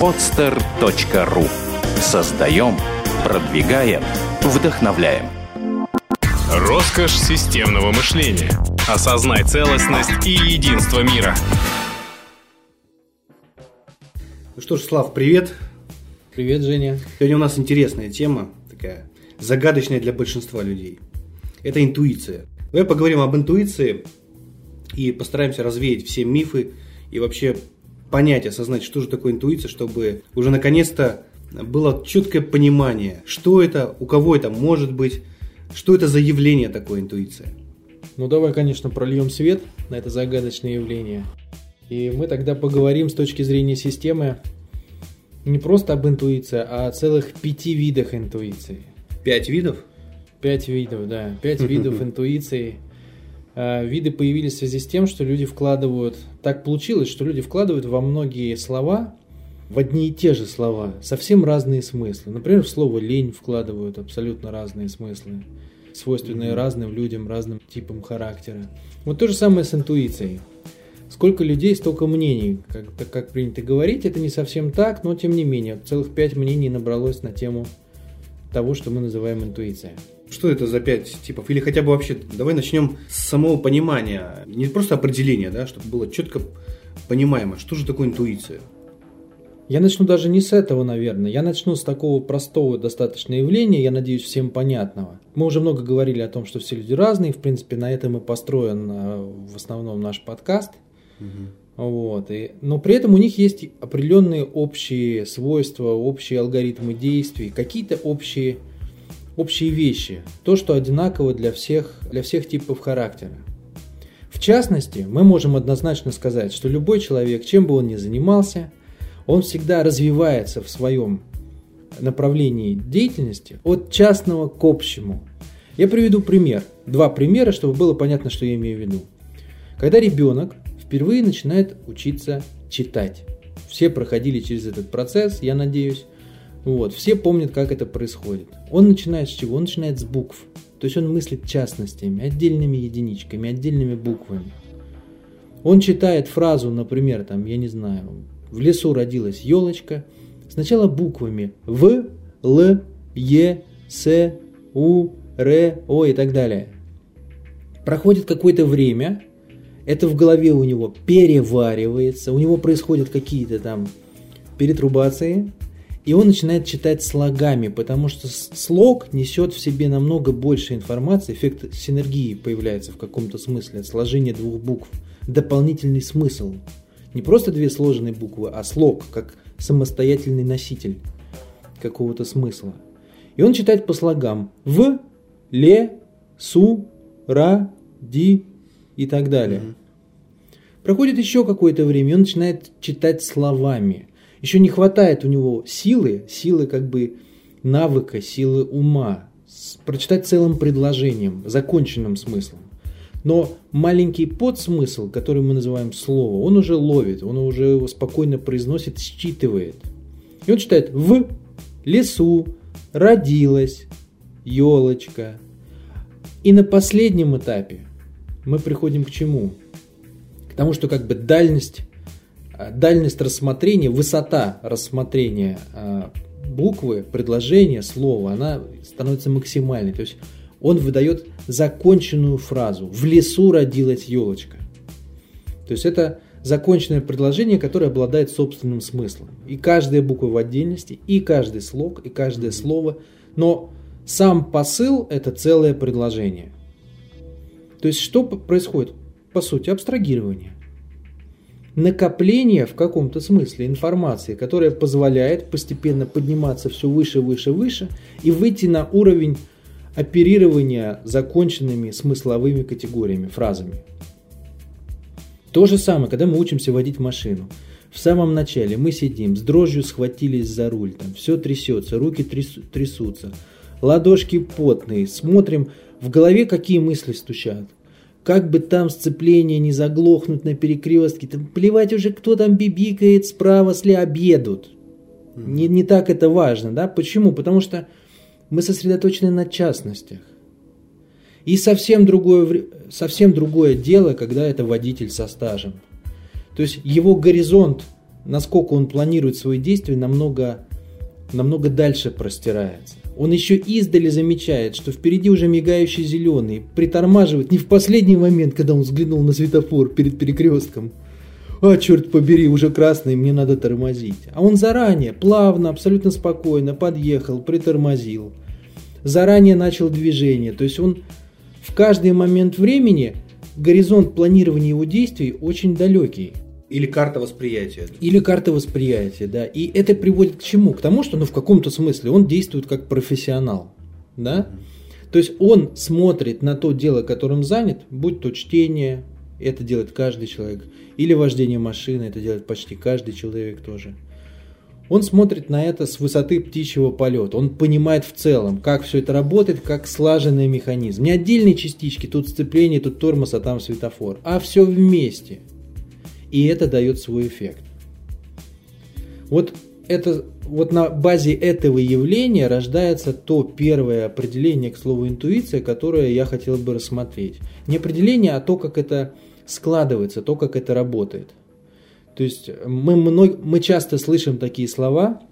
podster.ru Создаем, продвигаем, вдохновляем. Роскошь системного мышления. Осознай целостность и единство мира. Ну что ж, Слав, привет. Привет, Женя. Сегодня у нас интересная тема, такая загадочная для большинства людей. Это интуиция. Давай поговорим об интуиции и постараемся развеять все мифы и вообще понять, осознать, что же такое интуиция, чтобы уже наконец-то было четкое понимание, что это, у кого это может быть, что это за явление такое интуиция. Ну давай, конечно, прольем свет на это загадочное явление. И мы тогда поговорим с точки зрения системы не просто об интуиции, а о целых пяти видах интуиции. Пять видов? Пять видов, да. Пять видов интуиции. А, виды появились в связи с тем, что люди вкладывают... Так получилось, что люди вкладывают во многие слова, в одни и те же слова, совсем разные смыслы. Например, в слово «лень» вкладывают абсолютно разные смыслы, свойственные mm-hmm. разным людям, разным типам характера. Вот то же самое с интуицией. Сколько людей, столько мнений. Как, как принято говорить, это не совсем так, но тем не менее, целых пять мнений набралось на тему того, что мы называем интуиция. Что это за пять типов? Или хотя бы вообще, давай начнем с самого понимания, не просто определения, да, чтобы было четко понимаемо, что же такое интуиция. Я начну даже не с этого, наверное. Я начну с такого простого достаточно явления, я надеюсь, всем понятного. Мы уже много говорили о том, что все люди разные. В принципе, на этом и построен э, в основном наш подкаст. Угу. Вот. И, но при этом у них есть определенные общие свойства, общие алгоритмы действий, какие-то общие, общие вещи. То, что одинаково для всех, для всех типов характера. В частности, мы можем однозначно сказать, что любой человек, чем бы он ни занимался – он всегда развивается в своем направлении деятельности от частного к общему. Я приведу пример. Два примера, чтобы было понятно, что я имею в виду. Когда ребенок впервые начинает учиться читать. Все проходили через этот процесс, я надеюсь. Вот, все помнят, как это происходит. Он начинает с чего? Он начинает с букв. То есть он мыслит частностями, отдельными единичками, отдельными буквами. Он читает фразу, например, там, я не знаю, в лесу родилась елочка. Сначала буквами В, Л, Е, С, У, Р, О и так далее. Проходит какое-то время, это в голове у него переваривается, у него происходят какие-то там перетрубации, и он начинает читать слогами, потому что слог несет в себе намного больше информации, эффект синергии появляется в каком-то смысле, от сложения двух букв, дополнительный смысл – не просто две сложенные буквы, а слог, как самостоятельный носитель какого-то смысла. И он читает по слогам в, ле, су, ра, ди и так далее. Проходит еще какое-то время, и он начинает читать словами. Еще не хватает у него силы, силы как бы навыка, силы ума, прочитать целым предложением, законченным смыслом. Но маленький подсмысл, который мы называем слово, он уже ловит, он уже его спокойно произносит, считывает. И он читает «в лесу родилась елочка». И на последнем этапе мы приходим к чему? К тому, что как бы дальность, дальность рассмотрения, высота рассмотрения а, буквы, предложения, слова, она становится максимальной. То есть он выдает законченную фразу. В лесу родилась елочка. То есть это законченное предложение, которое обладает собственным смыслом. И каждая буква в отдельности, и каждый слог, и каждое слово. Но сам посыл – это целое предложение. То есть что происходит? По сути, абстрагирование. Накопление в каком-то смысле информации, которая позволяет постепенно подниматься все выше, выше, выше и выйти на уровень оперирования законченными смысловыми категориями, фразами. То же самое, когда мы учимся водить машину. В самом начале мы сидим, с дрожью схватились за руль, там все трясется, руки трясутся, ладошки потные, смотрим, в голове какие мысли стучат. Как бы там сцепление не заглохнуть на перекрестке, там плевать уже, кто там бибикает справа, слева объедут. Не, не так это важно, да? Почему? Потому что мы сосредоточены на частностях. И совсем другое, совсем другое дело, когда это водитель со стажем. То есть его горизонт насколько он планирует свои действия, намного, намного дальше простирается. Он еще издали замечает, что впереди уже мигающий зеленый, притормаживает не в последний момент, когда он взглянул на светофор перед перекрестком. А, черт побери, уже красный, мне надо тормозить. А он заранее, плавно, абсолютно спокойно подъехал, притормозил. Заранее начал движение. То есть он в каждый момент времени, горизонт планирования его действий очень далекий. Или карта восприятия. Или карта восприятия, да. И это приводит к чему? К тому, что ну, в каком-то смысле он действует как профессионал. Да? То есть он смотрит на то дело, которым занят, будь то чтение, это делает каждый человек, или вождение машины, это делает почти каждый человек тоже. Он смотрит на это с высоты птичьего полета. Он понимает в целом, как все это работает, как слаженный механизм. Не отдельные частички, тут сцепление, тут тормоз, а там светофор, а все вместе – и это дает свой эффект. Вот, это, вот на базе этого явления рождается то первое определение к слову интуиция, которое я хотел бы рассмотреть. Не определение, а то, как это складывается, то, как это работает. То есть мы, много, мы часто слышим такие слова,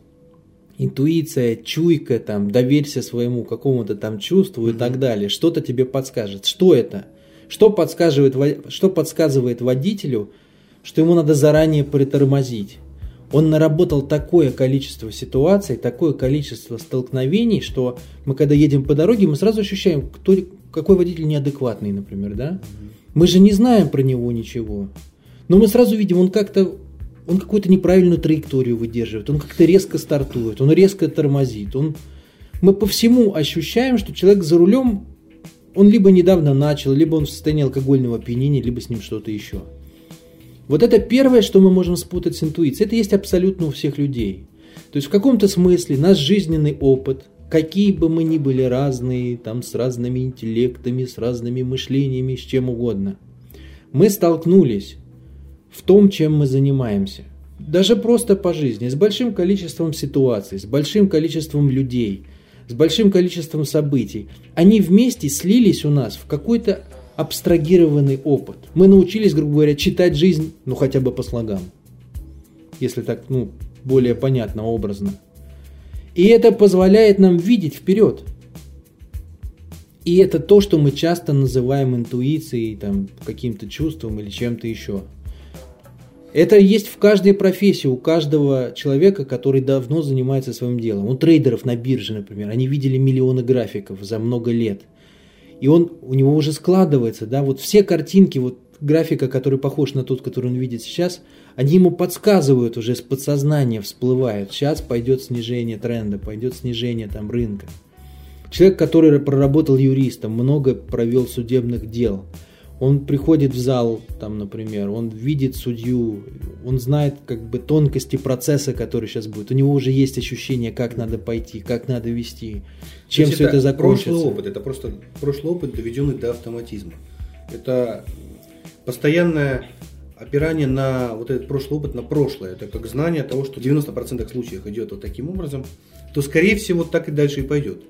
интуиция, чуйка, там, доверься своему какому-то там чувству и так далее, что-то тебе подскажет. Что это? Что подсказывает, что подсказывает водителю, что ему надо заранее притормозить. Он наработал такое количество ситуаций, такое количество столкновений, что мы когда едем по дороге, мы сразу ощущаем, кто, какой водитель неадекватный, например, да? Мы же не знаем про него ничего. Но мы сразу видим, он как-то он какую-то неправильную траекторию выдерживает, он как-то резко стартует, он резко тормозит. Он... Мы по всему ощущаем, что человек за рулем, он либо недавно начал, либо он в состоянии алкогольного опьянения, либо с ним что-то еще. Вот это первое, что мы можем спутать с интуицией. Это есть абсолютно у всех людей. То есть в каком-то смысле наш жизненный опыт, какие бы мы ни были разные, там с разными интеллектами, с разными мышлениями, с чем угодно, мы столкнулись в том, чем мы занимаемся. Даже просто по жизни, с большим количеством ситуаций, с большим количеством людей, с большим количеством событий. Они вместе слились у нас в какой-то абстрагированный опыт. Мы научились, грубо говоря, читать жизнь, ну хотя бы по слогам. Если так, ну, более понятно, образно. И это позволяет нам видеть вперед. И это то, что мы часто называем интуицией, там, каким-то чувством или чем-то еще. Это есть в каждой профессии, у каждого человека, который давно занимается своим делом. У трейдеров на бирже, например, они видели миллионы графиков за много лет – и он, у него уже складывается, да, вот все картинки, вот графика, который похож на тот, который он видит сейчас, они ему подсказывают уже с подсознания, всплывают. Сейчас пойдет снижение тренда, пойдет снижение там рынка. Человек, который проработал юристом, много провел судебных дел – он приходит в зал, там, например, он видит судью, он знает как бы тонкости процесса, который сейчас будет. У него уже есть ощущение, как надо пойти, как надо вести, чем все это, это закончится. Прошлый опыт, это просто прошлый опыт, доведенный до автоматизма. Это постоянное опирание на вот этот прошлый опыт, на прошлое. Это как знание того, что в 90% случаев идет вот таким образом, то скорее всего так и дальше и пойдет.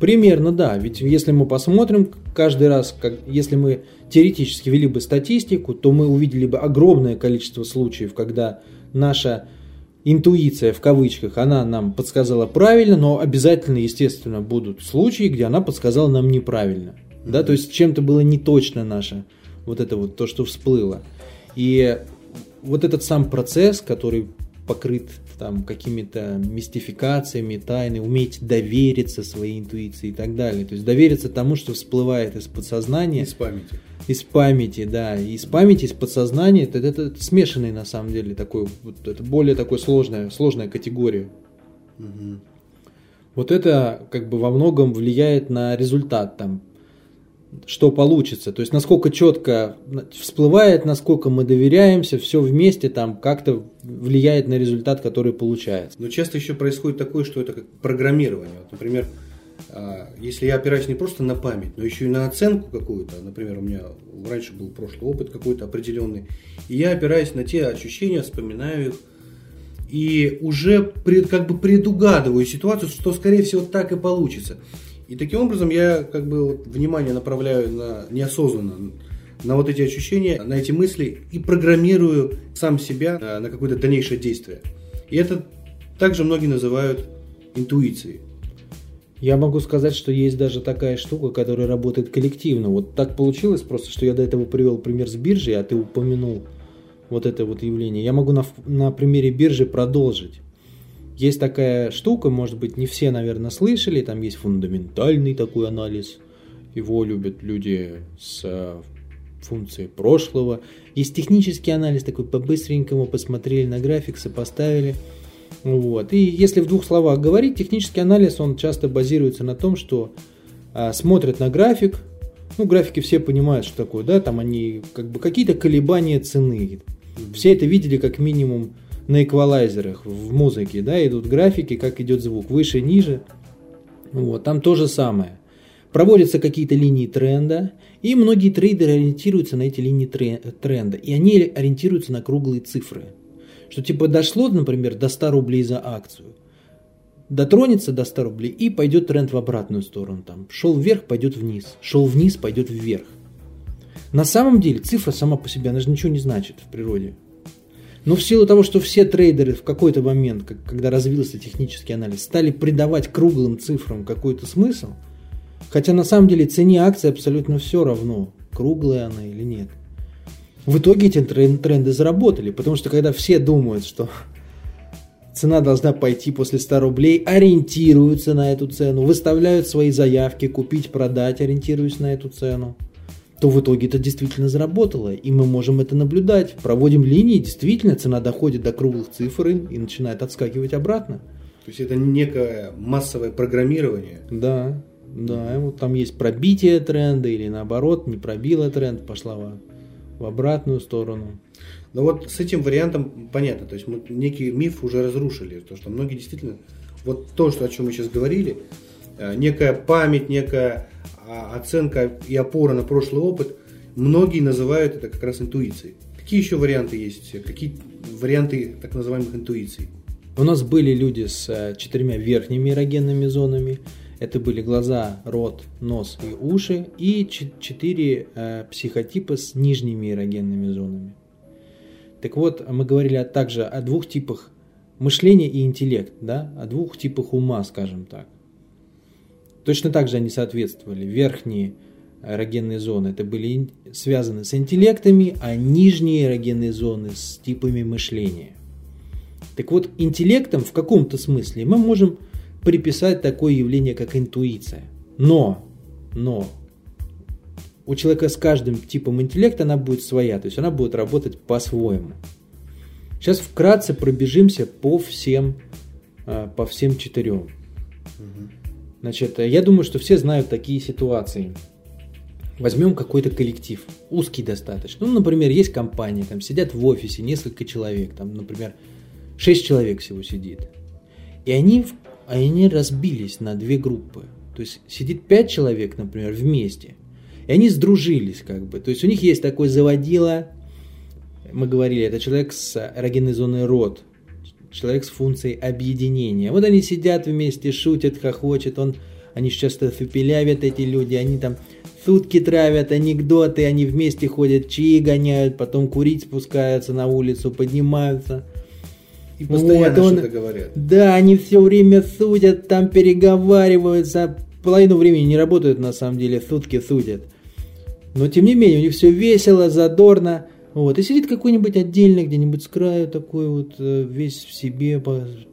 Примерно, да. Ведь если мы посмотрим каждый раз, как, если мы теоретически вели бы статистику, то мы увидели бы огромное количество случаев, когда наша интуиция, в кавычках, она нам подсказала правильно, но обязательно, естественно, будут случаи, где она подсказала нам неправильно. Да, то есть чем-то было не точно наше, вот это вот то, что всплыло. И вот этот сам процесс, который покрыт там какими-то мистификациями, тайны, уметь довериться своей интуиции и так далее. То есть довериться тому, что всплывает из подсознания. Из памяти. Из памяти, да. Из памяти, из подсознания. Это, это, это смешанный на самом деле такой, вот, это более такой сложная, сложная категория. Угу. Вот это как бы во многом влияет на результат там что получится. То есть насколько четко всплывает, насколько мы доверяемся, все вместе там как-то влияет на результат, который получается. Но часто еще происходит такое, что это как программирование. Вот, например, а, если я опираюсь не просто на память, но еще и на оценку какую-то, например, у меня раньше был прошлый опыт какой-то определенный, и я опираюсь на те ощущения, вспоминаю их, и уже пред, как бы предугадываю ситуацию, что скорее всего так и получится. И таким образом я как бы внимание направляю на неосознанно на вот эти ощущения, на эти мысли и программирую сам себя э, на какое-то дальнейшее действие. И это также многие называют интуицией. Я могу сказать, что есть даже такая штука, которая работает коллективно. Вот так получилось просто, что я до этого привел пример с биржей, а ты упомянул вот это вот явление. Я могу на, на примере биржи продолжить. Есть такая штука, может быть, не все, наверное, слышали, там есть фундаментальный такой анализ. Его любят люди с э, функцией прошлого. Есть технический анализ, такой по-быстренькому посмотрели на график, сопоставили – вот. И если в двух словах говорить, технический анализ, он часто базируется на том, что а, смотрят на график, ну, графики все понимают, что такое, да, там они, как бы, какие-то колебания цены. Все это видели как минимум на эквалайзерах в музыке, да, идут графики, как идет звук, выше, ниже. Вот, там то же самое. Проводятся какие-то линии тренда, и многие трейдеры ориентируются на эти линии тренда, и они ориентируются на круглые цифры – что типа дошло, например, до 100 рублей за акцию, дотронется до 100 рублей и пойдет тренд в обратную сторону. Там, шел вверх, пойдет вниз. Шел вниз, пойдет вверх. На самом деле цифра сама по себе, она же ничего не значит в природе. Но в силу того, что все трейдеры в какой-то момент, когда развился технический анализ, стали придавать круглым цифрам какой-то смысл, хотя на самом деле цене акции абсолютно все равно, круглая она или нет. В итоге эти тренды заработали, потому что когда все думают, что цена должна пойти после 100 рублей, ориентируются на эту цену, выставляют свои заявки, купить, продать, ориентируясь на эту цену, то в итоге это действительно заработало, и мы можем это наблюдать. Проводим линии, действительно цена доходит до круглых цифр и начинает отскакивать обратно. То есть это некое массовое программирование. Да, да, вот там есть пробитие тренда или наоборот, не пробила тренд, пошла в обратную сторону. Но вот с этим вариантом понятно, то есть мы некий миф уже разрушили, то что многие действительно, вот то, что, о чем мы сейчас говорили, э, некая память, некая оценка и опора на прошлый опыт, многие называют это как раз интуицией. Какие еще варианты есть? Какие варианты так называемых интуиций? У нас были люди с э, четырьмя верхними эрогенными зонами, это были глаза, рот, нос и уши и четыре э, психотипа с нижними эрогенными зонами. Так вот, мы говорили также о двух типах мышления и интеллект, да, о двух типах ума, скажем так. Точно так же они соответствовали. Верхние эрогенные зоны это были связаны с интеллектами, а нижние эрогенные зоны с типами мышления. Так вот, интеллектом в каком-то смысле мы можем приписать такое явление, как интуиция. Но, но, у человека с каждым типом интеллекта она будет своя, то есть она будет работать по-своему. Сейчас вкратце пробежимся по всем, а, по всем четырем. Значит, я думаю, что все знают такие ситуации. Возьмем какой-то коллектив, узкий достаточно. Ну, например, есть компания, там сидят в офисе несколько человек, там, например, 6 человек всего сидит. И они они разбились на две группы. То есть сидит пять человек, например, вместе, и они сдружились как бы. То есть у них есть такой заводила, мы говорили, это человек с эрогенной зоной рот, человек с функцией объединения. Вот они сидят вместе, шутят, хохочет, он, они часто фипелявят эти люди, они там сутки травят, анекдоты, они вместе ходят, чаи гоняют, потом курить спускаются на улицу, поднимаются – и постоянно вот, что-то говорят. Да, они все время судят, там переговариваются. Половину времени не работают, на самом деле, сутки судят. Но, тем не менее, у них все весело, задорно. Вот. И сидит какой-нибудь отдельно где-нибудь с краю такой вот, э, весь в себе,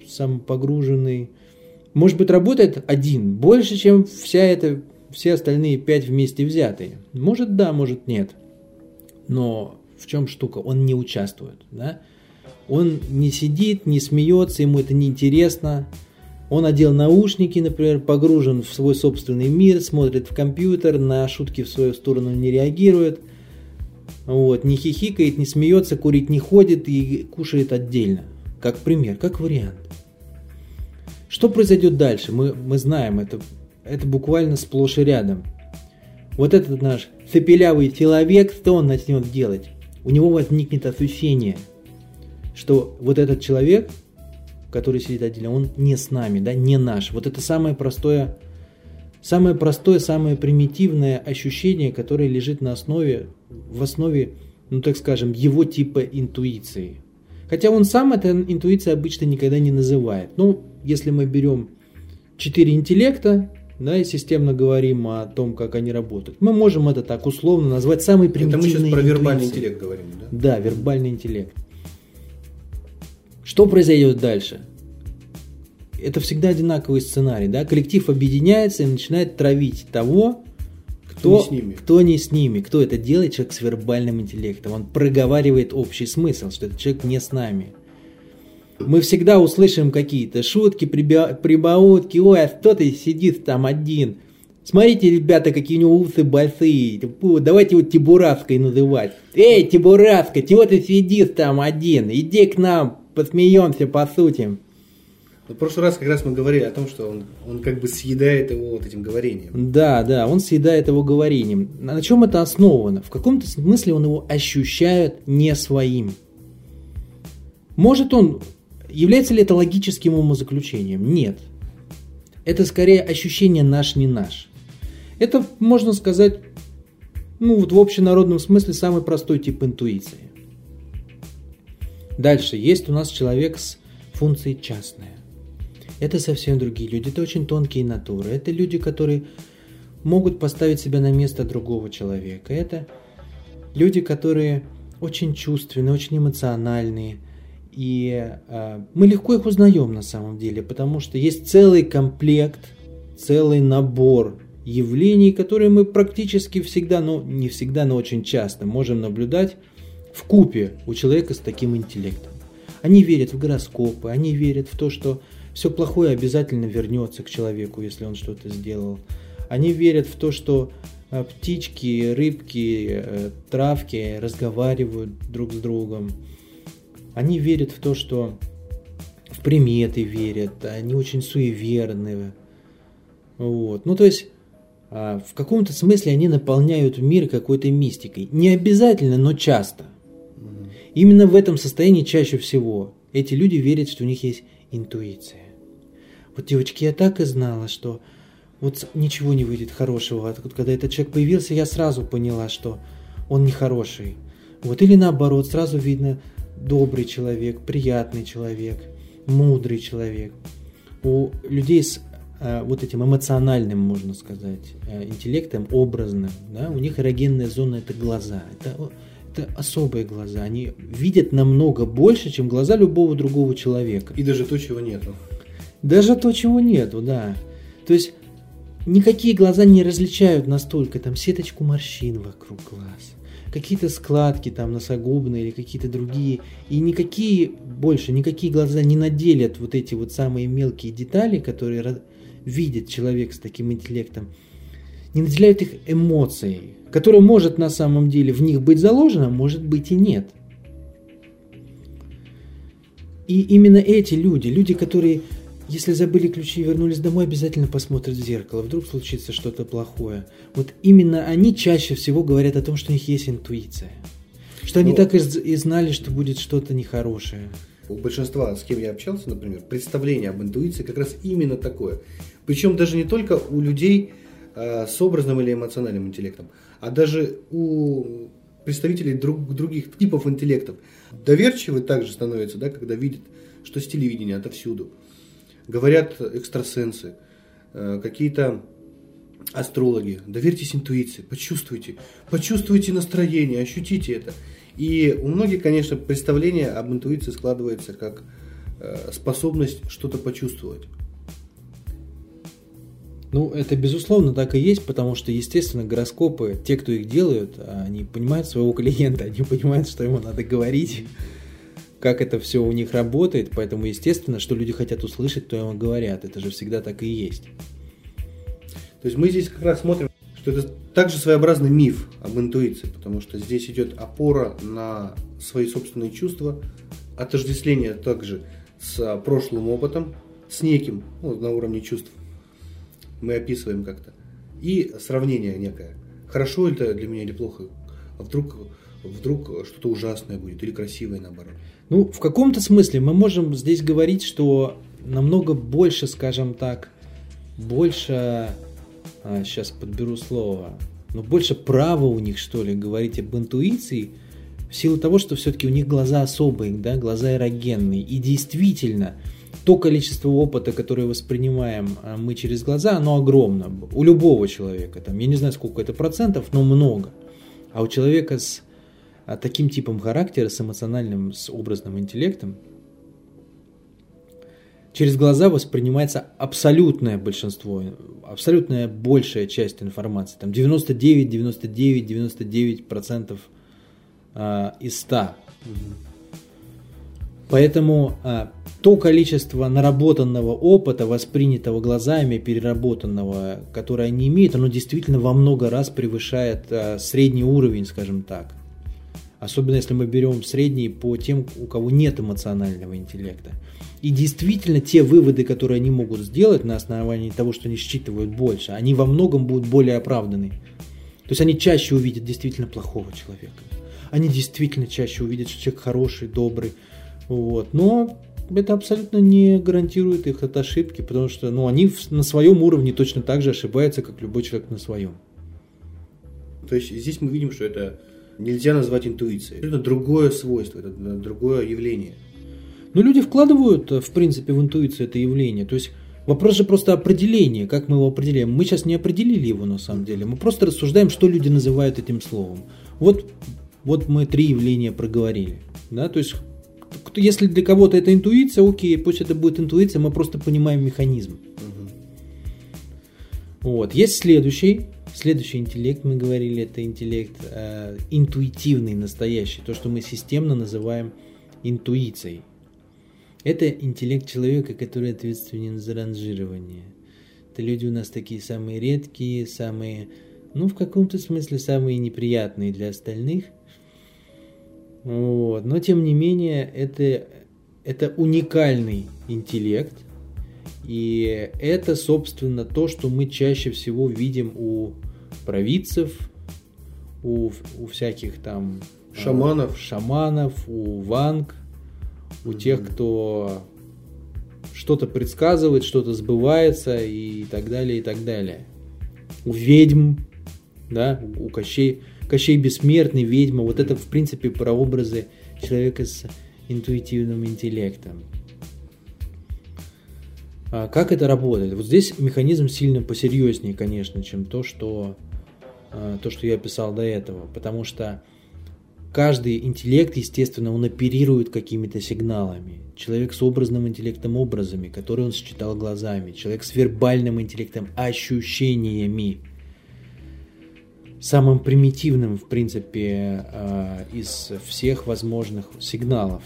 сам погруженный. Может быть, работает один, больше, чем вся эта, все остальные пять вместе взятые. Может, да, может, нет. Но в чем штука? Он не участвует, да? Он не сидит, не смеется, ему это не интересно. Он одел наушники, например, погружен в свой собственный мир, смотрит в компьютер, на шутки в свою сторону не реагирует. Вот, не хихикает, не смеется, курить не ходит и кушает отдельно. Как пример, как вариант. Что произойдет дальше? Мы, мы знаем, это, это буквально сплошь и рядом. Вот этот наш цепелявый человек, что он начнет делать? У него возникнет ощущение – что вот этот человек, который сидит отдельно, он не с нами, да, не наш. Вот это самое простое, самое простое, самое примитивное ощущение, которое лежит на основе в основе, ну так скажем, его типа интуиции. Хотя он сам это интуиция обычно никогда не называет. Ну, если мы берем четыре интеллекта, да, и системно говорим о том, как они работают. Мы можем это так условно назвать самый примитивной Это мы сейчас про интуицией. вербальный интеллект говорим, да? Да, вербальный интеллект. Что произойдет дальше? Это всегда одинаковый сценарий, да? Коллектив объединяется и начинает травить того, кто, не с ними. кто не с ними. Кто это делает? Человек с вербальным интеллектом. Он проговаривает общий смысл, что этот человек не с нами. Мы всегда услышим какие-то шутки, прибаутки. Ой, а кто ты сидит там один? Смотрите, ребята, какие у него усы большие. Давайте его Тибураской называть. Эй, Тибураска, чего ты сидишь там один? Иди к нам, посмеемся, посутим. Ну, В прошлый раз как раз мы говорили о том, что он, он как бы съедает его вот этим говорением. Да, да, он съедает его говорением. На чем это основано? В каком-то смысле он его ощущает не своим. Может он... Является ли это логическим умозаключением? Нет. Это скорее ощущение наш не наш. Это, можно сказать, ну вот в общенародном смысле самый простой тип интуиции. Дальше. Есть у нас человек с функцией частная. Это совсем другие люди. Это очень тонкие натуры. Это люди, которые могут поставить себя на место другого человека. Это люди, которые очень чувственные, очень эмоциональные. И э, мы легко их узнаем на самом деле, потому что есть целый комплект, целый набор явлений, которые мы практически всегда, ну не всегда, но очень часто можем наблюдать в купе у человека с таким интеллектом. Они верят в гороскопы, они верят в то, что все плохое обязательно вернется к человеку, если он что-то сделал. Они верят в то, что э, птички, рыбки, э, травки разговаривают друг с другом. Они верят в то, что в приметы верят, они очень суеверны. Вот. Ну, то есть, а, в каком-то смысле они наполняют мир какой-то мистикой. Не обязательно, но часто. Именно в этом состоянии чаще всего эти люди верят, что у них есть интуиция. Вот, девочки, я так и знала, что вот ничего не выйдет хорошего. Вот когда этот человек появился, я сразу поняла, что он нехороший. Вот или наоборот, сразу видно добрый человек, приятный человек, мудрый человек. У людей с э, вот этим эмоциональным, можно сказать, э, интеллектом, образным, да, у них эрогенная зона – это глаза. Это, это особые глаза. Они видят намного больше, чем глаза любого другого человека. И даже то, чего нету. Даже то, чего нету, да. То есть никакие глаза не различают настолько там сеточку морщин вокруг глаз, какие-то складки там носогубные или какие-то другие. И никакие больше, никакие глаза не наделят вот эти вот самые мелкие детали, которые видит человек с таким интеллектом, не наделяют их эмоцией, которая может на самом деле в них быть заложена, может быть и нет. И именно эти люди, люди, которые, если забыли ключи и вернулись домой, обязательно посмотрят в зеркало, вдруг случится что-то плохое. Вот именно они чаще всего говорят о том, что у них есть интуиция. Что они Ну, так и, знали, что будет что-то нехорошее. У большинства, с кем я общался, например, представление об интуиции как раз именно такое. Причем даже не только у людей э, с образным или эмоциональным интеллектом, а даже у представителей друг- других типов интеллектов. Доверчивы также становятся, да, когда видят, что с телевидения отовсюду. Говорят экстрасенсы, э, какие-то астрологи. Доверьтесь интуиции, почувствуйте, почувствуйте настроение, ощутите это. И у многих, конечно, представление об интуиции складывается как э, способность что-то почувствовать. Ну, это безусловно так и есть, потому что, естественно, гороскопы, те, кто их делают, они понимают своего клиента, они понимают, что ему надо говорить, как это все у них работает, поэтому, естественно, что люди хотят услышать, то им говорят. Это же всегда так и есть. То есть мы здесь как раз смотрим, что это также своеобразный миф об интуиции, потому что здесь идет опора на свои собственные чувства, отождествление также с прошлым опытом, с неким, ну, на уровне чувств. Мы описываем как-то. И сравнение некое. Хорошо это для меня или плохо? А вдруг, вдруг что-то ужасное будет или красивое наоборот? Ну, в каком-то смысле мы можем здесь говорить, что намного больше, скажем так, больше, сейчас подберу слово, но больше права у них, что ли, говорить об интуиции, в силу того, что все-таки у них глаза особые, да, глаза эрогенные. И действительно, то количество опыта, которое воспринимаем а, мы через глаза, оно огромно. У любого человека. Там, я не знаю, сколько это процентов, но много. А у человека с а, таким типом характера, с эмоциональным, с образным интеллектом, через глаза воспринимается абсолютное большинство, абсолютная большая часть информации. Там 99, 99, 99 процентов а, из 100. Поэтому а, то количество наработанного опыта, воспринятого глазами, переработанного, которое они имеют, оно действительно во много раз превышает а, средний уровень, скажем так. Особенно если мы берем средний по тем, у кого нет эмоционального интеллекта. И действительно, те выводы, которые они могут сделать на основании того, что они считывают больше, они во многом будут более оправданы. То есть они чаще увидят действительно плохого человека. Они действительно чаще увидят, что человек хороший, добрый. Вот. Но это абсолютно не гарантирует их от ошибки, потому что ну, они на своем уровне точно так же ошибаются, как любой человек на своем. То есть здесь мы видим, что это нельзя назвать интуицией. Это другое свойство, это другое явление. Но люди вкладывают, в принципе, в интуицию это явление. То есть вопрос же просто определения, как мы его определяем. Мы сейчас не определили его на самом деле. Мы просто рассуждаем, что люди называют этим словом. Вот, вот мы три явления проговорили. Да? То есть если для кого-то это интуиция, окей, пусть это будет интуиция, мы просто понимаем механизм. Угу. Вот. Есть следующий, следующий интеллект, мы говорили, это интеллект э, интуитивный, настоящий, то, что мы системно называем интуицией. Это интеллект человека, который ответственен за ранжирование. Это люди у нас такие самые редкие, самые, ну, в каком-то смысле самые неприятные для остальных. Вот. Но, тем не менее, это, это уникальный интеллект. И это, собственно, то, что мы чаще всего видим у провидцев, у, у всяких там шаманов, шаманов у ванг – у тех, кто что-то предсказывает, что-то сбывается и так далее, и так далее. У ведьм, да, у Кощей, Кощей бессмертный, ведьма, вот это, в принципе, прообразы человека с интуитивным интеллектом. А как это работает? Вот здесь механизм сильно посерьезнее, конечно, чем то, что, то, что я писал до этого, потому что Каждый интеллект, естественно, он оперирует какими-то сигналами. Человек с образным интеллектом образами, которые он считал глазами. Человек с вербальным интеллектом ощущениями. Самым примитивным, в принципе, а, из всех возможных сигналов.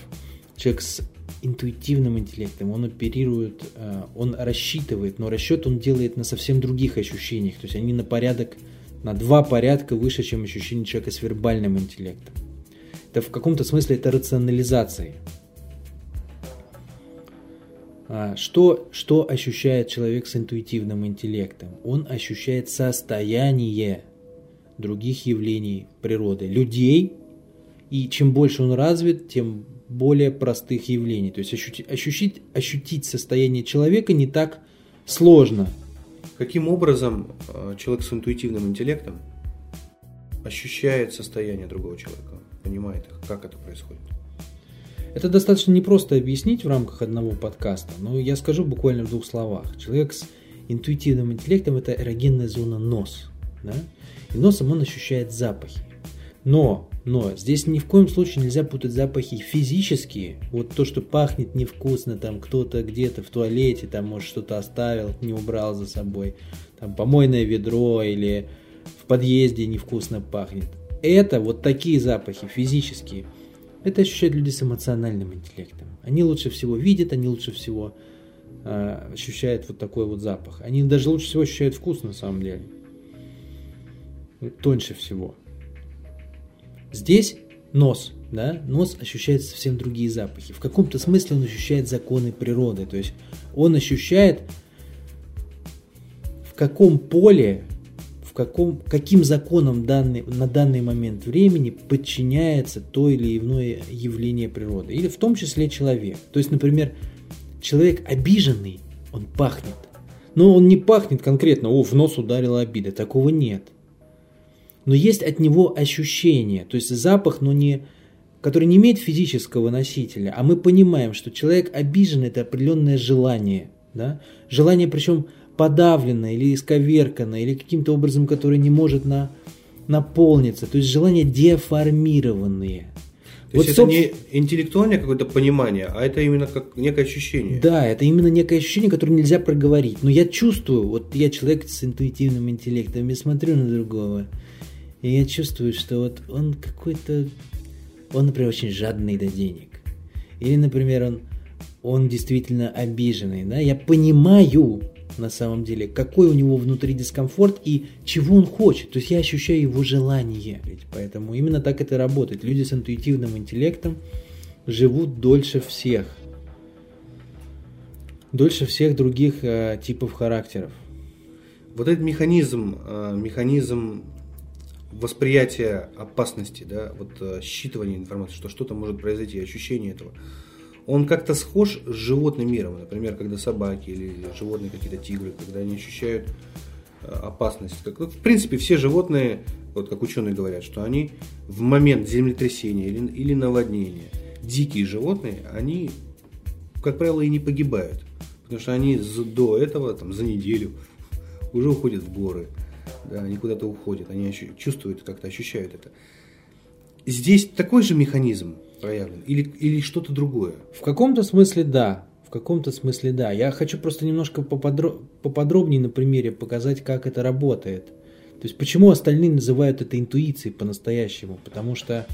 Человек с интуитивным интеллектом, он оперирует, а, он рассчитывает, но расчет он делает на совсем других ощущениях. То есть они на порядок, на два порядка выше, чем ощущение человека с вербальным интеллектом. Это в каком-то смысле это рационализация. А, что, что ощущает человек с интуитивным интеллектом? Он ощущает состояние других явлений природы, людей, и чем больше он развит, тем более простых явлений. То есть ощутить, ощутить, ощутить состояние человека не так сложно. Каким образом а, человек с интуитивным интеллектом ощущает состояние другого человека? понимает, как это происходит. Это достаточно непросто объяснить в рамках одного подкаста, но я скажу буквально в двух словах. Человек с интуитивным интеллектом – это эрогенная зона нос. Да? И носом он ощущает запахи. Но, но здесь ни в коем случае нельзя путать запахи физические. Вот то, что пахнет невкусно, там кто-то где-то в туалете, там может что-то оставил, не убрал за собой, там помойное ведро или в подъезде невкусно пахнет это, вот такие запахи физические, это ощущают люди с эмоциональным интеллектом. Они лучше всего видят, они лучше всего э, ощущают вот такой вот запах. Они даже лучше всего ощущают вкус на самом деле. Тоньше всего. Здесь нос, да, нос ощущает совсем другие запахи. В каком-то смысле он ощущает законы природы. То есть он ощущает, в каком поле в каком, каким законам данный, на данный момент времени подчиняется то или иное явление природы. Или в том числе человек. То есть, например, человек обиженный, он пахнет. Но он не пахнет конкретно, о, в нос ударила обида. Такого нет. Но есть от него ощущение, то есть запах, но не, который не имеет физического носителя, а мы понимаем, что человек обижен, это определенное желание, да? желание причем подавленное или исковерканное, или каким-то образом, которое не может на, наполниться, то есть желания деформированные. То вот, есть это не интеллектуальное какое-то понимание, а это именно как некое ощущение. Да, это именно некое ощущение, которое нельзя проговорить. Но я чувствую, вот я человек с интуитивным интеллектом, я смотрю на другого, и я чувствую, что вот он какой-то, он, например, очень жадный до денег. Или, например, он, он действительно обиженный. Да? Я понимаю, на самом деле, какой у него внутри дискомфорт и чего он хочет. То есть я ощущаю его желание. Поэтому именно так это работает. Люди с интуитивным интеллектом живут дольше всех. Дольше всех других э, типов характеров. Вот этот механизм, э, механизм восприятия опасности, да, вот э, считывание информации, что что-то может произойти, ощущение этого – он как-то схож с животным миром. Например, когда собаки или животные какие-то тигры, когда они ощущают э, опасность. Как, в принципе, все животные, вот как ученые говорят, что они в момент землетрясения или, или наводнения, дикие животные, они, как правило, и не погибают. Потому что они до этого, там, за неделю уже уходят в горы. Да, они куда-то уходят, они чувствуют, как-то ощущают это. Здесь такой же механизм проявлен или, или что-то другое? В каком-то смысле да. В каком-то смысле да. Я хочу просто немножко поподро... поподробнее на примере показать, как это работает. То есть почему остальные называют это интуицией по-настоящему? Потому что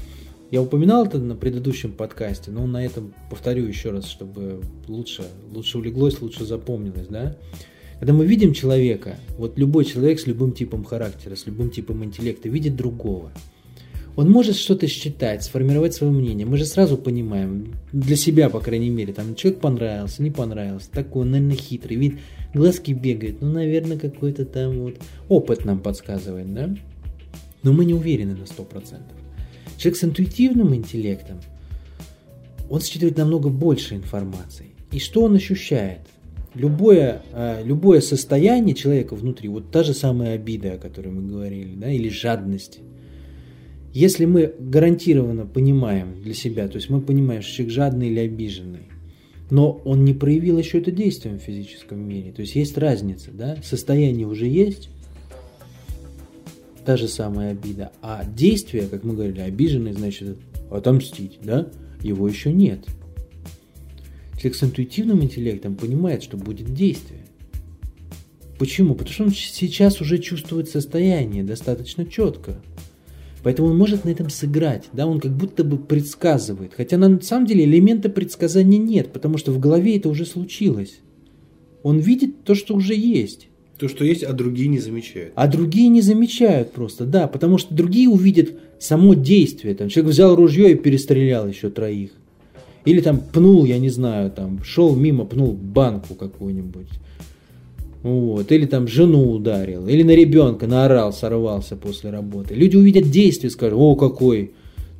я упоминал это на предыдущем подкасте, но на этом повторю еще раз, чтобы лучше, лучше улеглось, лучше запомнилось, да? Когда мы видим человека, вот любой человек с любым типом характера, с любым типом интеллекта видит другого – он может что-то считать, сформировать свое мнение. Мы же сразу понимаем, для себя, по крайней мере, там человек понравился, не понравился, такой, наверное, хитрый, вид, глазки бегают, ну, наверное, какой-то там вот опыт нам подсказывает, да? Но мы не уверены на 100%. Человек с интуитивным интеллектом, он считывает намного больше информации. И что он ощущает? Любое, а, любое состояние человека внутри, вот та же самая обида, о которой мы говорили, да, или жадность – если мы гарантированно понимаем для себя, то есть мы понимаем, что человек жадный или обиженный, но он не проявил еще это действием в физическом мире, то есть есть разница, да, состояние уже есть, та же самая обида, а действие, как мы говорили, обиженный, значит, отомстить, да, его еще нет. Человек с интуитивным интеллектом понимает, что будет действие. Почему? Потому что он сейчас уже чувствует состояние достаточно четко. Поэтому он может на этом сыграть, да, он как будто бы предсказывает. Хотя на самом деле элемента предсказания нет, потому что в голове это уже случилось. Он видит то, что уже есть. То, что есть, а другие не замечают. А другие не замечают просто, да, потому что другие увидят само действие. Там, человек взял ружье и перестрелял еще троих. Или там пнул, я не знаю, там шел мимо, пнул банку какую-нибудь. Вот. Или там жену ударил, или на ребенка наорал, сорвался после работы. Люди увидят действие, скажут, о, какой,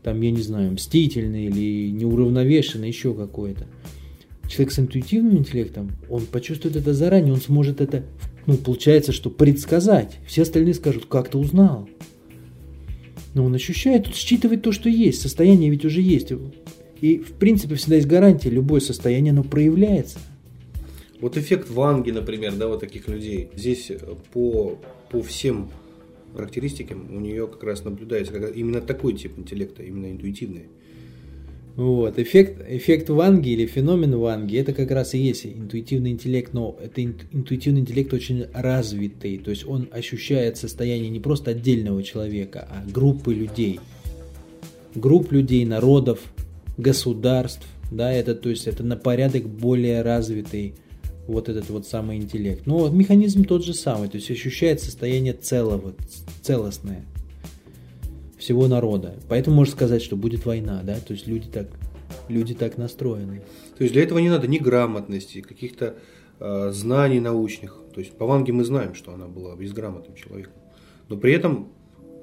там, я не знаю, мстительный или неуравновешенный, еще какой-то. Человек с интуитивным интеллектом, он почувствует это заранее, он сможет это, ну, получается, что предсказать. Все остальные скажут, как ты узнал? Но он ощущает, он считывает то, что есть, состояние ведь уже есть. И, в принципе, всегда есть гарантия, любое состояние, оно проявляется. Вот эффект Ванги, например, да, вот таких людей. Здесь э, по, по всем характеристикам у нее как раз наблюдается как именно такой тип интеллекта, именно интуитивный. Вот, эффект, эффект Ванги или феномен Ванги, это как раз и есть интуитивный интеллект, но это интуитивный интеллект очень развитый, то есть он ощущает состояние не просто отдельного человека, а группы людей, групп людей, народов, государств, да, это, то есть это на порядок более развитый вот этот вот самый интеллект. Но механизм тот же самый, то есть ощущает состояние целого, целостное всего народа. Поэтому можно сказать, что будет война, да, то есть люди так, люди так настроены. То есть для этого не надо ни грамотности, каких-то э, знаний научных. То есть по Ванге мы знаем, что она была безграмотным человеком. Но при этом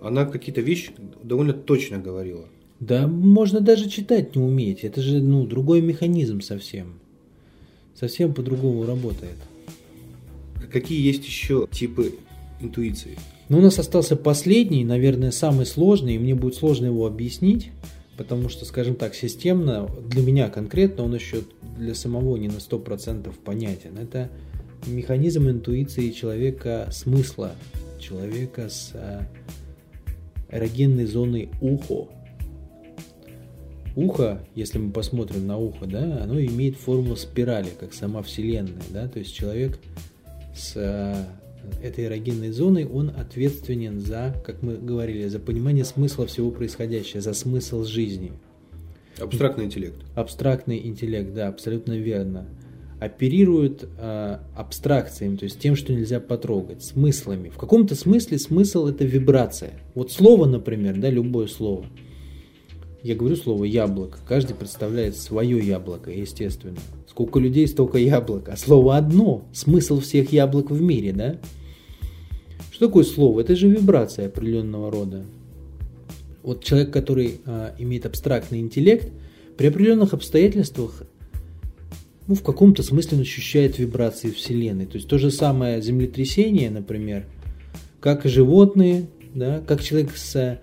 она какие-то вещи довольно точно говорила. Да, можно даже читать не уметь. Это же ну, другой механизм совсем совсем по-другому работает. Какие есть еще типы интуиции? Но у нас остался последний, наверное, самый сложный, и мне будет сложно его объяснить, потому что, скажем так, системно, для меня конкретно, он еще для самого не на 100% понятен. Это механизм интуиции человека смысла, человека с э, эрогенной зоной ухо. Ухо, если мы посмотрим на ухо, да, оно имеет форму спирали, как сама Вселенная, да, то есть человек с э, этой эрогенной зоной, он ответственен за, как мы говорили, за понимание смысла всего происходящего, за смысл жизни. Абстрактный интеллект. Абстрактный интеллект, да, абсолютно верно. Оперирует э, абстракциями, то есть тем, что нельзя потрогать, смыслами. В каком-то смысле смысл это вибрация. Вот слово, например, да, любое слово. Я говорю слово яблоко. Каждый представляет свое яблоко, естественно. Сколько людей, столько яблок. А слово одно. Смысл всех яблок в мире, да? Что такое слово? Это же вибрация определенного рода. Вот человек, который э, имеет абстрактный интеллект, при определенных обстоятельствах ну, в каком-то смысле он ощущает вибрации Вселенной. То есть то же самое землетрясение, например, как животные, да, как человек с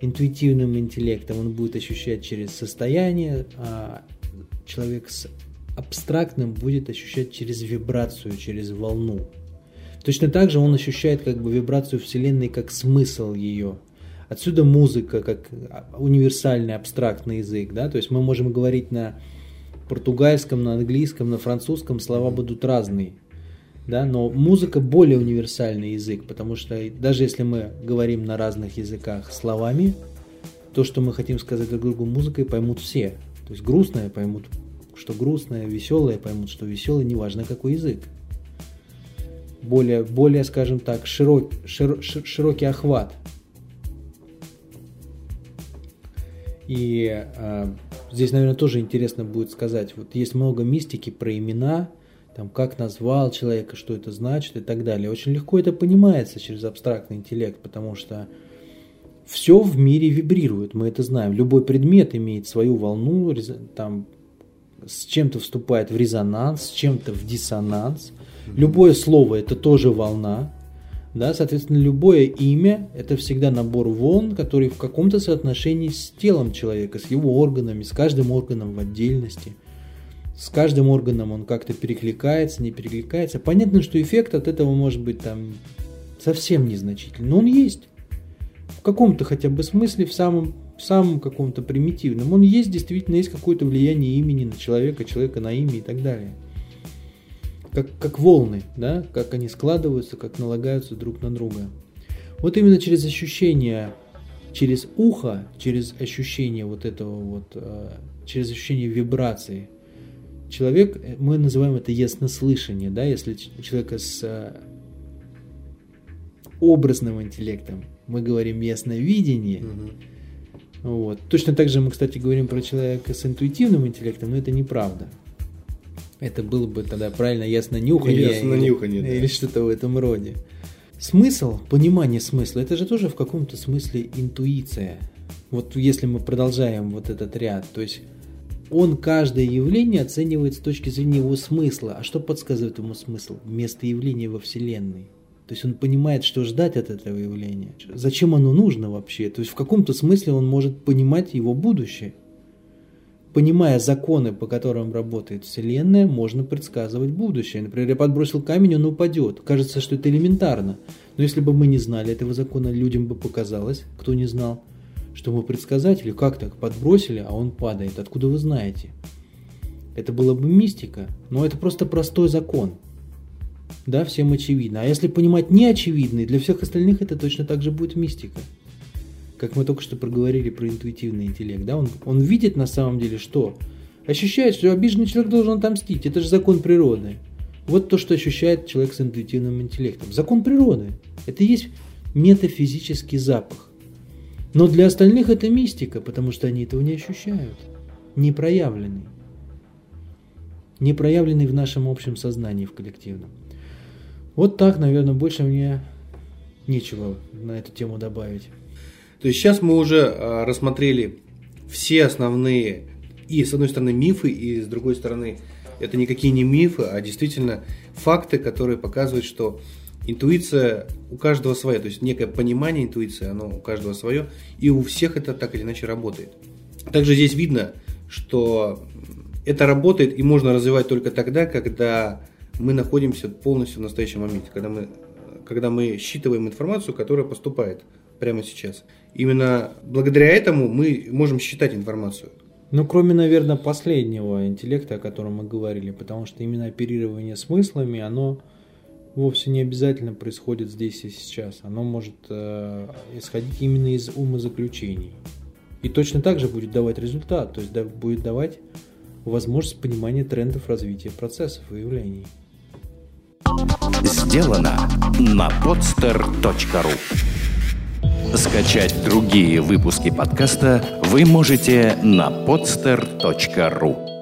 интуитивным интеллектом, он будет ощущать через состояние, а человек с абстрактным будет ощущать через вибрацию, через волну. Точно так же он ощущает как бы вибрацию Вселенной как смысл ее. Отсюда музыка как универсальный абстрактный язык. Да? То есть мы можем говорить на португальском, на английском, на французском, слова будут разные. Да? Но музыка более универсальный язык, потому что даже если мы говорим на разных языках словами, то, что мы хотим сказать друг другу музыкой, поймут все. То есть грустное поймут что грустное, веселое поймут, что веселое, неважно какой язык. Более, более скажем так, широк, шир, широкий охват. И э, здесь, наверное, тоже интересно будет сказать, вот есть много мистики про имена, там, как назвал человека, что это значит и так далее. Очень легко это понимается через абстрактный интеллект, потому что все в мире вибрирует, мы это знаем. Любой предмет имеет свою волну, там с чем-то вступает в резонанс, с чем-то в диссонанс. Любое слово это тоже волна. Да, соответственно, любое имя – это всегда набор волн, который в каком-то соотношении с телом человека, с его органами, с каждым органом в отдельности. С каждым органом он как-то перекликается, не перекликается. Понятно, что эффект от этого может быть там совсем незначительный, но он есть. В каком-то хотя бы смысле, в самом самым каком-то примитивном. Он есть, действительно, есть какое-то влияние имени на человека, человека на имя и так далее. Как, как волны, да, как они складываются, как налагаются друг на друга. Вот именно через ощущение, через ухо, через ощущение вот этого вот, э, через ощущение вибрации, человек, э, мы называем это яснослышание, да, если человека с э, образным интеллектом мы говорим ясновидение, угу вот. Точно так же мы, кстати, говорим про человека с интуитивным интеллектом, но это неправда. Это было бы тогда правильно ясно нюхание. Ясно или, нюхание, да. Или что-то в этом роде. Смысл, понимание смысла, это же тоже в каком-то смысле интуиция. Вот если мы продолжаем вот этот ряд, то есть он каждое явление оценивает с точки зрения его смысла. А что подсказывает ему смысл? Место явления во Вселенной. То есть он понимает, что ждать от этого явления. Зачем оно нужно вообще? То есть в каком-то смысле он может понимать его будущее. Понимая законы, по которым работает Вселенная, можно предсказывать будущее. Например, я подбросил камень, он упадет. Кажется, что это элементарно. Но если бы мы не знали этого закона, людям бы показалось, кто не знал, что мы предсказатели, как так подбросили, а он падает. Откуда вы знаете? Это была бы мистика, но это просто простой закон – да, всем очевидно. А если понимать неочевидный, для всех остальных это точно так же будет мистика. Как мы только что проговорили про интуитивный интеллект, да, он, он видит на самом деле что? Ощущает, что обиженный человек должен отомстить, это же закон природы. Вот то, что ощущает человек с интуитивным интеллектом. Закон природы. Это и есть метафизический запах. Но для остальных это мистика, потому что они этого не ощущают. Не проявленный. Не проявленный в нашем общем сознании, в коллективном. Вот так, наверное, больше мне нечего на эту тему добавить. То есть сейчас мы уже а, рассмотрели все основные и с одной стороны мифы, и с другой стороны это никакие не мифы, а действительно факты, которые показывают, что интуиция у каждого своя, то есть некое понимание интуиции, оно у каждого свое, и у всех это так или иначе работает. Также здесь видно, что это работает и можно развивать только тогда, когда мы находимся полностью в настоящем моменте, когда мы, когда мы считываем информацию, которая поступает прямо сейчас. Именно благодаря этому мы можем считать информацию. Ну, кроме, наверное, последнего интеллекта, о котором мы говорили, потому что именно оперирование смыслами, оно вовсе не обязательно происходит здесь и сейчас. Оно может э, исходить именно из умозаключений. И точно так же будет давать результат, то есть да, будет давать возможность понимания трендов развития процессов и явлений. Сделано на podster.ru Скачать другие выпуски подкаста вы можете на podster.ru